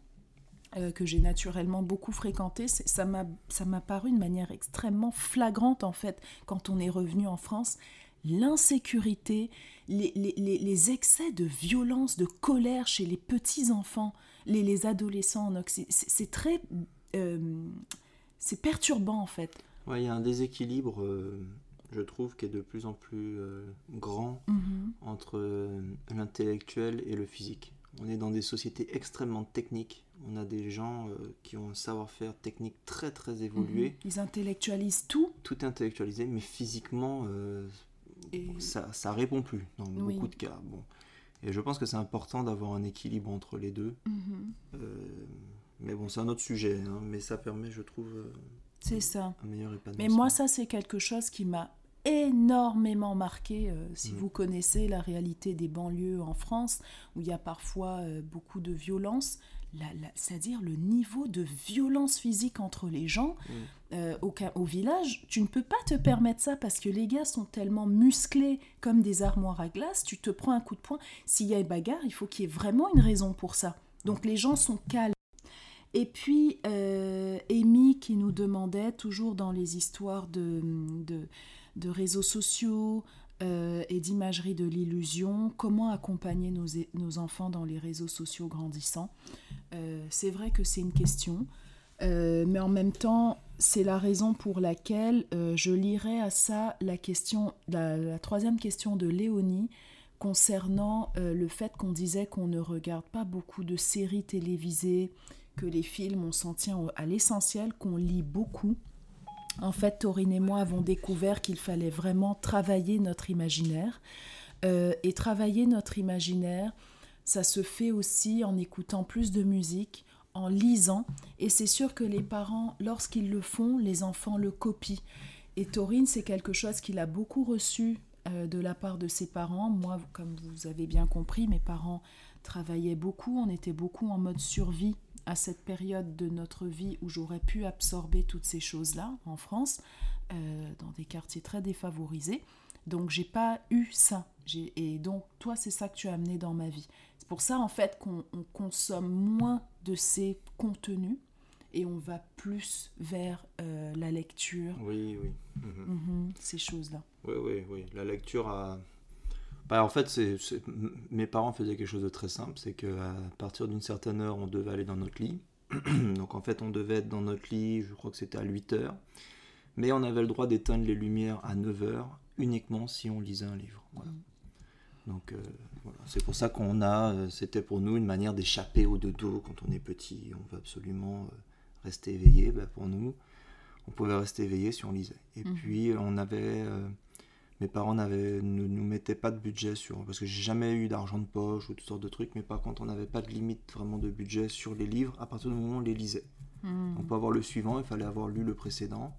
euh, que j'ai naturellement beaucoup fréquenté. Ça m'a paru de manière extrêmement flagrante en fait quand on est revenu en France. L'insécurité, les, les- les- excès de violence, de colère chez les petits-enfants, les, les adolescents en Occident, c'est très... euh, c'est perturbant en fait. Il y a un déséquilibre, euh, je trouve, qui est de plus en plus euh, grand Mhm. entre euh, l'intellectuel et le physique. On est dans des sociétés extrêmement techniques. On a des gens euh, qui ont un savoir-faire technique très très évolué, Mhm. Ils intellectualisent tout. tout est intellectualisé, mais physiquement, Et... ça, ça répond plus dans Oui. beaucoup de cas. Bon. Et je pense que c'est important d'avoir un équilibre entre les deux. Mhm. Mais bon, c'est un autre sujet, hein, mais ça permet, je trouve, C'est ça. un meilleur Mais moi, ça, c'est quelque chose qui m'a énormément marqué. euh, si Mm. vous connaissez la réalité des banlieues en France, où il y a parfois euh, beaucoup de violence, c'est-à-dire le niveau de violence physique entre les gens Mm. euh, au, au village, tu ne peux pas te permettre ça parce que les gars sont tellement musclés comme des armoires à glace, tu te prends un coup de poing. S'il y a une bagarre, il faut qu'il y ait vraiment une raison pour ça. Donc les gens sont calmes. Et puis, euh, Amy qui nous demandait, toujours dans les histoires de, de, réseaux sociaux euh, et d'imagerie de l'illusion, comment accompagner nos, nos enfants dans les réseaux sociaux grandissants. Euh, c'est vrai que c'est une question, euh, mais en même temps, c'est la raison pour laquelle je lirai à ça la, question, la, troisième question de Léonie concernant le fait qu'on disait qu'on ne regarde pas beaucoup de séries télévisées, que les films, on s'en tient à l'essentiel, qu'on lit beaucoup. En fait, Taurine et moi avons découvert qu'il fallait vraiment travailler notre imaginaire. Euh, et travailler notre imaginaire, ça se fait aussi en écoutant plus de musique, en lisant. Et c'est sûr que les parents, lorsqu'ils le font, les enfants le copient. Et Taurine, c'est quelque chose qu'il a beaucoup reçu euh, de la part de ses parents. Moi, comme vous avez bien compris, mes parents travaillaient beaucoup, on était beaucoup en mode survie à cette période de notre vie où j'aurais pu absorber toutes ces choses-là en France, euh, dans des quartiers très défavorisés. Donc j'ai pas eu ça. Et donc toi, c'est ça que tu as amené dans ma vie. C'est pour ça en fait qu'on on consomme moins de ces contenus et on va plus vers euh, la lecture, Oui, oui. Mhm. Mhm, ces choses-là. Oui, oui, oui. La lecture a. Bah, en fait, c'est, c'est- m- mes parents faisaient quelque chose de très simple c'est qu'à partir d'une certaine heure, on devait aller dans notre lit. Donc en fait, on devait être dans notre lit, je crois que c'était à 8 heures. Mais on avait le droit d'éteindre les lumières à 9 heures, uniquement si on lisait un livre. Voilà. Donc euh, voilà. c'est pour ça qu'on a. euh, C'était pour nous une manière d'échapper au dodo quand on est petit. On veut absolument euh, rester éveillé. Bah, pour nous, on pouvait rester éveillé si on lisait. Et Mhm. puis on avait. Mes parents ne nous mettaient pas de budget sur. Parce que j'ai jamais eu d'argent de poche ou toutes sortes de trucs, mais par contre on n'avait pas de limite vraiment de budget sur les livres à partir du moment où on les lisait. Mhm. On peut avoir le suivant, il fallait avoir lu le précédent.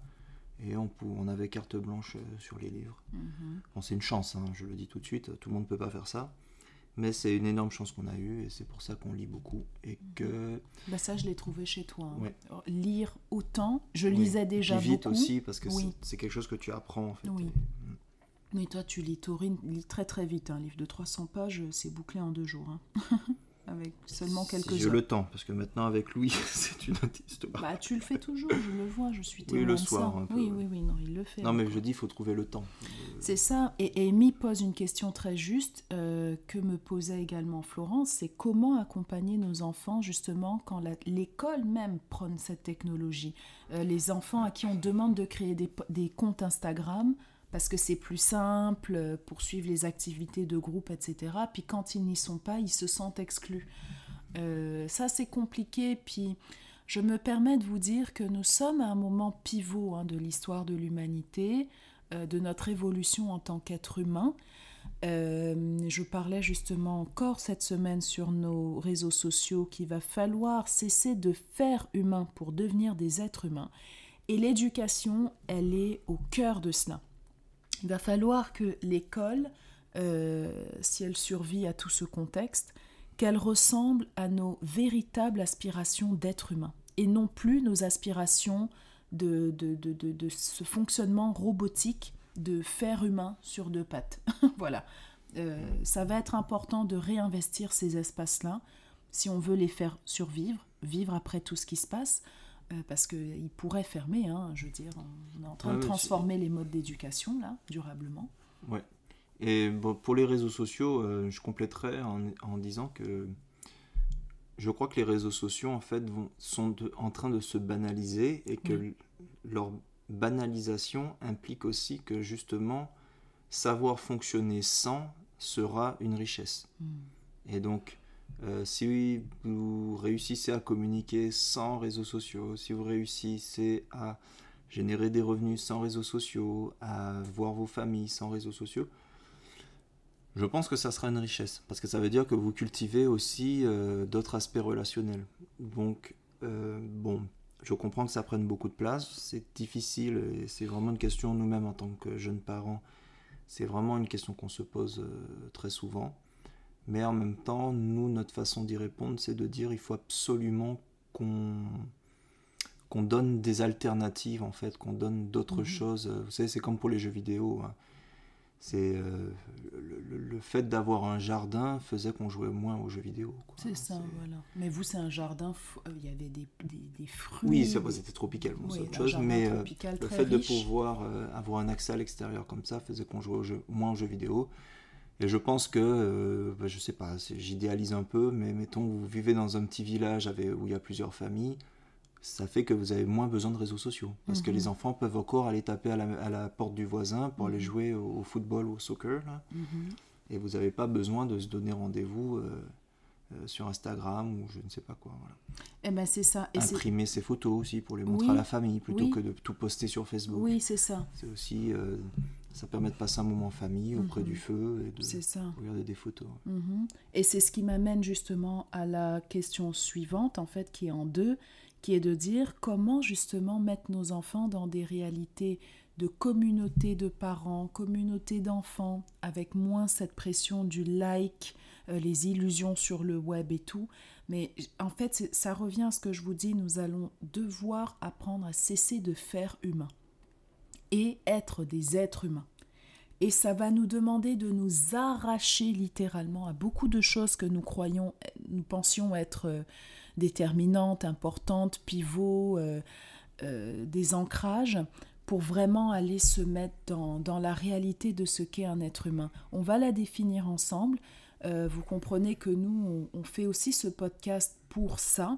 Et on, pou- on avait carte blanche euh, sur les livres. Mhm. Bon, c'est une chance, hein, je le dis tout de suite, tout le monde ne peut pas faire ça. Mais c'est une énorme chance qu'on a eue et c'est pour ça qu'on lit beaucoup. Et que. Bah ça, je l'ai trouvé chez toi. hein. Ouais. Lire autant, je Oui. lisais déjà Puis vite beaucoup. aussi, parce que Oui. c'est- c'est quelque chose que tu apprends en fait. Oui. Mais toi, tu lis Taurine, lis très très vite. Un livre de 300 pages, c'est bouclé en deux jours. hein. Avec seulement quelques Si j'ai le temps, parce que maintenant avec Louis, c'est une autre histoire. Bah, tu le fais toujours, je le vois, je suis Oui, témoin le de soir, ça. un peu, oui, oui, oui, non, il le fait. non, mais je dis, il faut trouver le temps. C'est ça. Et Amy pose une question très juste euh, que me posait également Florence, c'est comment accompagner nos enfants justement quand la- l'école même prône cette technologie? Euh, les enfants à qui on demande de créer des comptes Instagram parce que c'est plus simple euh, pour suivre les activités de groupe, etc. Puis quand ils n'y sont pas, ils se sentent exclus. Euh, ça, c'est compliqué. Puis je me permets de vous dire que nous sommes à un moment pivot hein, de l'histoire de l'humanité, euh, de notre évolution en tant qu'être humain. Je parlais justement encore cette semaine sur nos réseaux sociaux qu'il va falloir cesser de faire humain pour devenir des êtres humains. Et l'éducation, elle est au cœur de cela. Il va falloir que l'école, euh, si elle survit à tout ce contexte, qu'elle ressemble à nos véritables aspirations d'être humain et non plus nos aspirations de, de, de, de, ce fonctionnement robotique de faire humain sur deux pattes. voilà. Euh, ça va être important de réinvestir ces espaces-là si on veut les faire survivre, vivre après tout ce qui se passe, euh, parce qu'ils pourraient fermer, hein, je veux dire, on est en train de transformer les modes d'éducation, là, durablement. Ouais. Et bon, pour les réseaux sociaux, euh, je compléterai en, en disant que je crois que les réseaux sociaux en fait vont, sont de- en train de se banaliser et que Oui. leur banalisation implique aussi que justement savoir fonctionner sans sera une richesse. Mm. Et donc, euh, si vous réussissez à communiquer sans réseaux sociaux, si vous réussissez à générer des revenus sans réseaux sociaux, à voir vos familles sans réseaux sociaux, je pense que ça sera une richesse. Parce que ça veut dire que vous cultivez aussi euh, d'autres aspects relationnels. Donc, euh, bon, je comprends que ça prenne beaucoup de place, c'est difficile et c'est vraiment une question nous-mêmes en tant que jeunes parents. C'est vraiment une question qu'on se pose très souvent. Mais en même temps, nous, notre façon d'y répondre, c'est de dire il faut absolument qu'on qu'on donne des alternatives en fait, qu'on donne d'autres mhm. choses. Vous savez, c'est comme pour les jeux vidéo. Hein. C'est euh, le, fait d'avoir un jardin faisait qu'on jouait moins aux jeux vidéo. C'est ça, voilà. Mais vous, c'est un jardin, euh, il y avait des, des, fruits. Oui, c'était tropical, c'est autre chose. Mais euh, le fait de pouvoir avoir un accès à l'extérieur comme ça faisait qu'on jouait moins aux jeux vidéo. Et je pense que, bah, je sais pas, j'idéalise un peu, mais mettons, vous vivez dans un petit village avec, où il y a plusieurs familles ça fait que vous avez moins besoin de réseaux sociaux. Parce que mhm. les enfants peuvent encore aller taper à la, porte du voisin pour aller mhm. jouer au, football ou au soccer. Mhm. Et vous n'avez pas besoin de se donner rendez-vous euh, euh, sur Instagram ou je ne sais pas quoi. Voilà. Et eh ben c'est ça. Et Imprimer ses photos aussi pour les montrer à la famille plutôt que de tout poster sur Facebook. Oui, c'est ça. C'est aussi, euh, ça permet de passer un moment en famille auprès du feu et de regarder des photos. Et c'est ce qui m'amène justement à la question suivante, en fait, qui est en deux qui est de dire comment justement mettre nos enfants dans des réalités de communauté de parents, communauté d'enfants, avec moins cette pression du like, euh, les illusions sur le web et tout. Mais en fait, ça revient à ce que je vous dis, nous allons devoir apprendre à cesser de faire humain et être des êtres humains. Et ça va nous demander de nous arracher littéralement à beaucoup de choses que nous croyons, nous pensions être euh, déterminantes, importantes, pivots, euh, euh, des ancrages pour vraiment aller se mettre dans, la réalité de ce qu'est un être humain. On va la définir ensemble. Vous comprenez que nous, on, fait aussi ce podcast pour ça,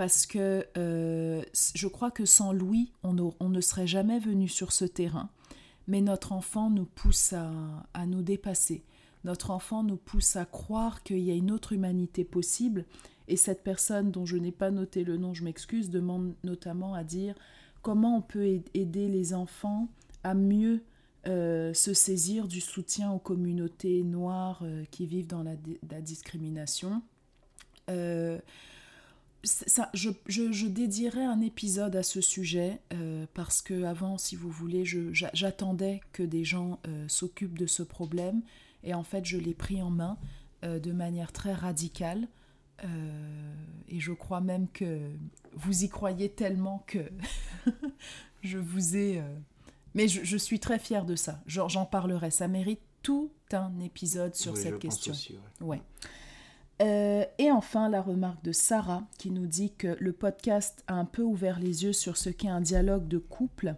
parce que je crois que sans Louis, on, ne serait jamais venu sur ce terrain. Mais notre enfant nous pousse à nous dépasser. Notre enfant nous pousse à croire qu'il y a une autre humanité possible et cette personne dont je n'ai pas noté le nom, je m'excuse, demande notamment à dire comment on peut aider les enfants à mieux euh, se saisir du soutien aux communautés noires euh, qui vivent dans la, discrimination. Euh, ça, je, je, dédierai un épisode à ce sujet parce que avant, si vous voulez, j'attendais que des gens s'occupent de ce problème et en fait, je l'ai pris en main de manière très radicale. Euh, et je crois même que vous y croyez tellement que je vous ai... Euh, mais je, suis très fière de ça. J'en parlerai. Ça mérite tout un épisode sur cette question. ouais. Euh, et enfin, la remarque de Sarah qui nous dit que le podcast a un peu ouvert les yeux sur ce qu'est un dialogue de couple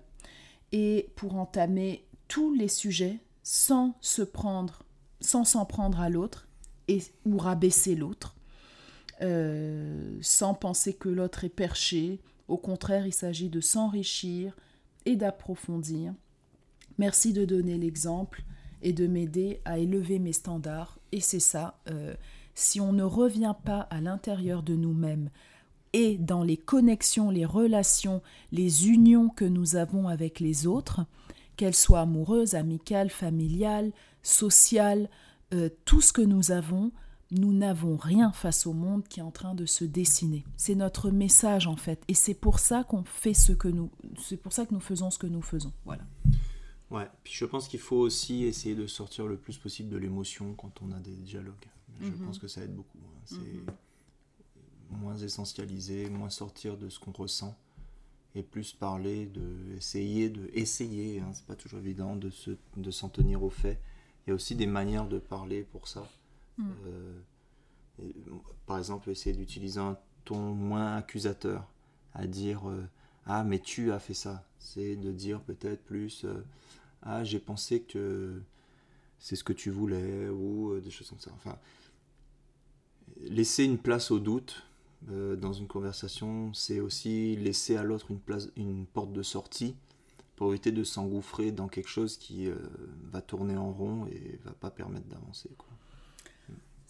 et pour entamer tous les sujets sans se prendre, sans s'en prendre à l'autre et ou rabaisser l'autre. Euh, sans penser que l'autre est perché. Au contraire, il s'agit de s'enrichir et d'approfondir. Merci de donner l'exemple et de m'aider à élever mes standards. Et c'est ça, euh, si on ne revient pas à l'intérieur de nous-mêmes et dans les connexions, les relations, les unions que nous avons avec les autres, qu'elles soient amoureuses, amicales, familiales, sociales, euh, tout ce que nous avons, nous n'avons rien face au monde qui est en train de se dessiner. C'est notre message en fait, et c'est pour ça qu'on fait ce que nous, c'est pour ça que nous faisons ce que nous faisons. Voilà. Ouais. Puis je pense qu'il faut aussi essayer de sortir le plus possible de l'émotion quand on a des dialogues. Je mhm. pense que ça aide beaucoup. Hein. C'est mhm. moins essentialiser, moins sortir de ce qu'on ressent et plus parler de essayer de essayer. Hein. C'est pas toujours évident de se de s'en tenir aux faits. Il y a aussi des manières de parler pour ça. Mm. Euh, par exemple, essayer d'utiliser un ton moins accusateur, à dire euh, Ah, mais tu as fait ça. C'est de dire peut-être plus euh, Ah, j'ai pensé que c'est ce que tu voulais, ou des choses comme ça. Enfin, laisser une place au doute dans une conversation, c'est aussi laisser à l'autre une, place, une porte de sortie pour éviter de s'engouffrer dans quelque chose qui va tourner en rond et va pas permettre d'avancer.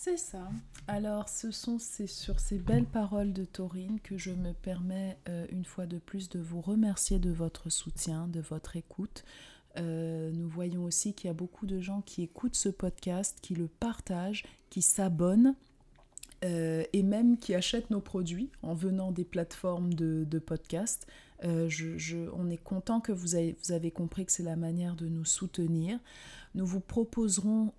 C'est ça. Alors, ce sont ces, sur ces belles paroles de Taurine que je me permets euh, une fois de plus de vous remercier de votre soutien, de votre écoute. Euh, nous voyons aussi qu'il y a beaucoup de gens qui écoutent ce podcast, qui le partagent, qui s'abonnent. euh, et même qui achètent nos produits en venant des plateformes de, de podcast. Euh, on est content que vous avez, compris que c'est la manière de nous soutenir. Nous vous proposerons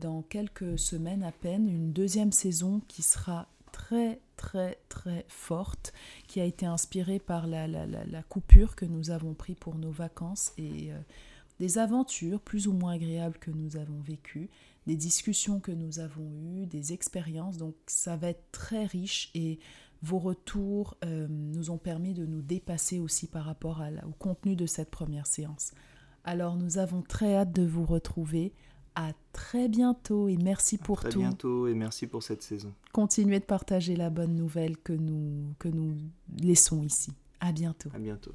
dans quelques semaines à peine une deuxième saison qui sera très très très forte, qui a été inspirée par la, la, coupure que nous avons pris pour nos vacances et des aventures plus ou moins agréables que nous avons vécues, des discussions que nous avons eues, des expériences. Donc ça va être très riche et vos retours euh, nous ont permis de nous dépasser aussi par rapport au contenu de cette première séance. Alors nous avons très hâte de vous retrouver. À très bientôt et merci pour tout. À bientôt et merci pour cette saison. Continuez de partager la bonne nouvelle que nous, que nous laissons ici. À bientôt. À bientôt.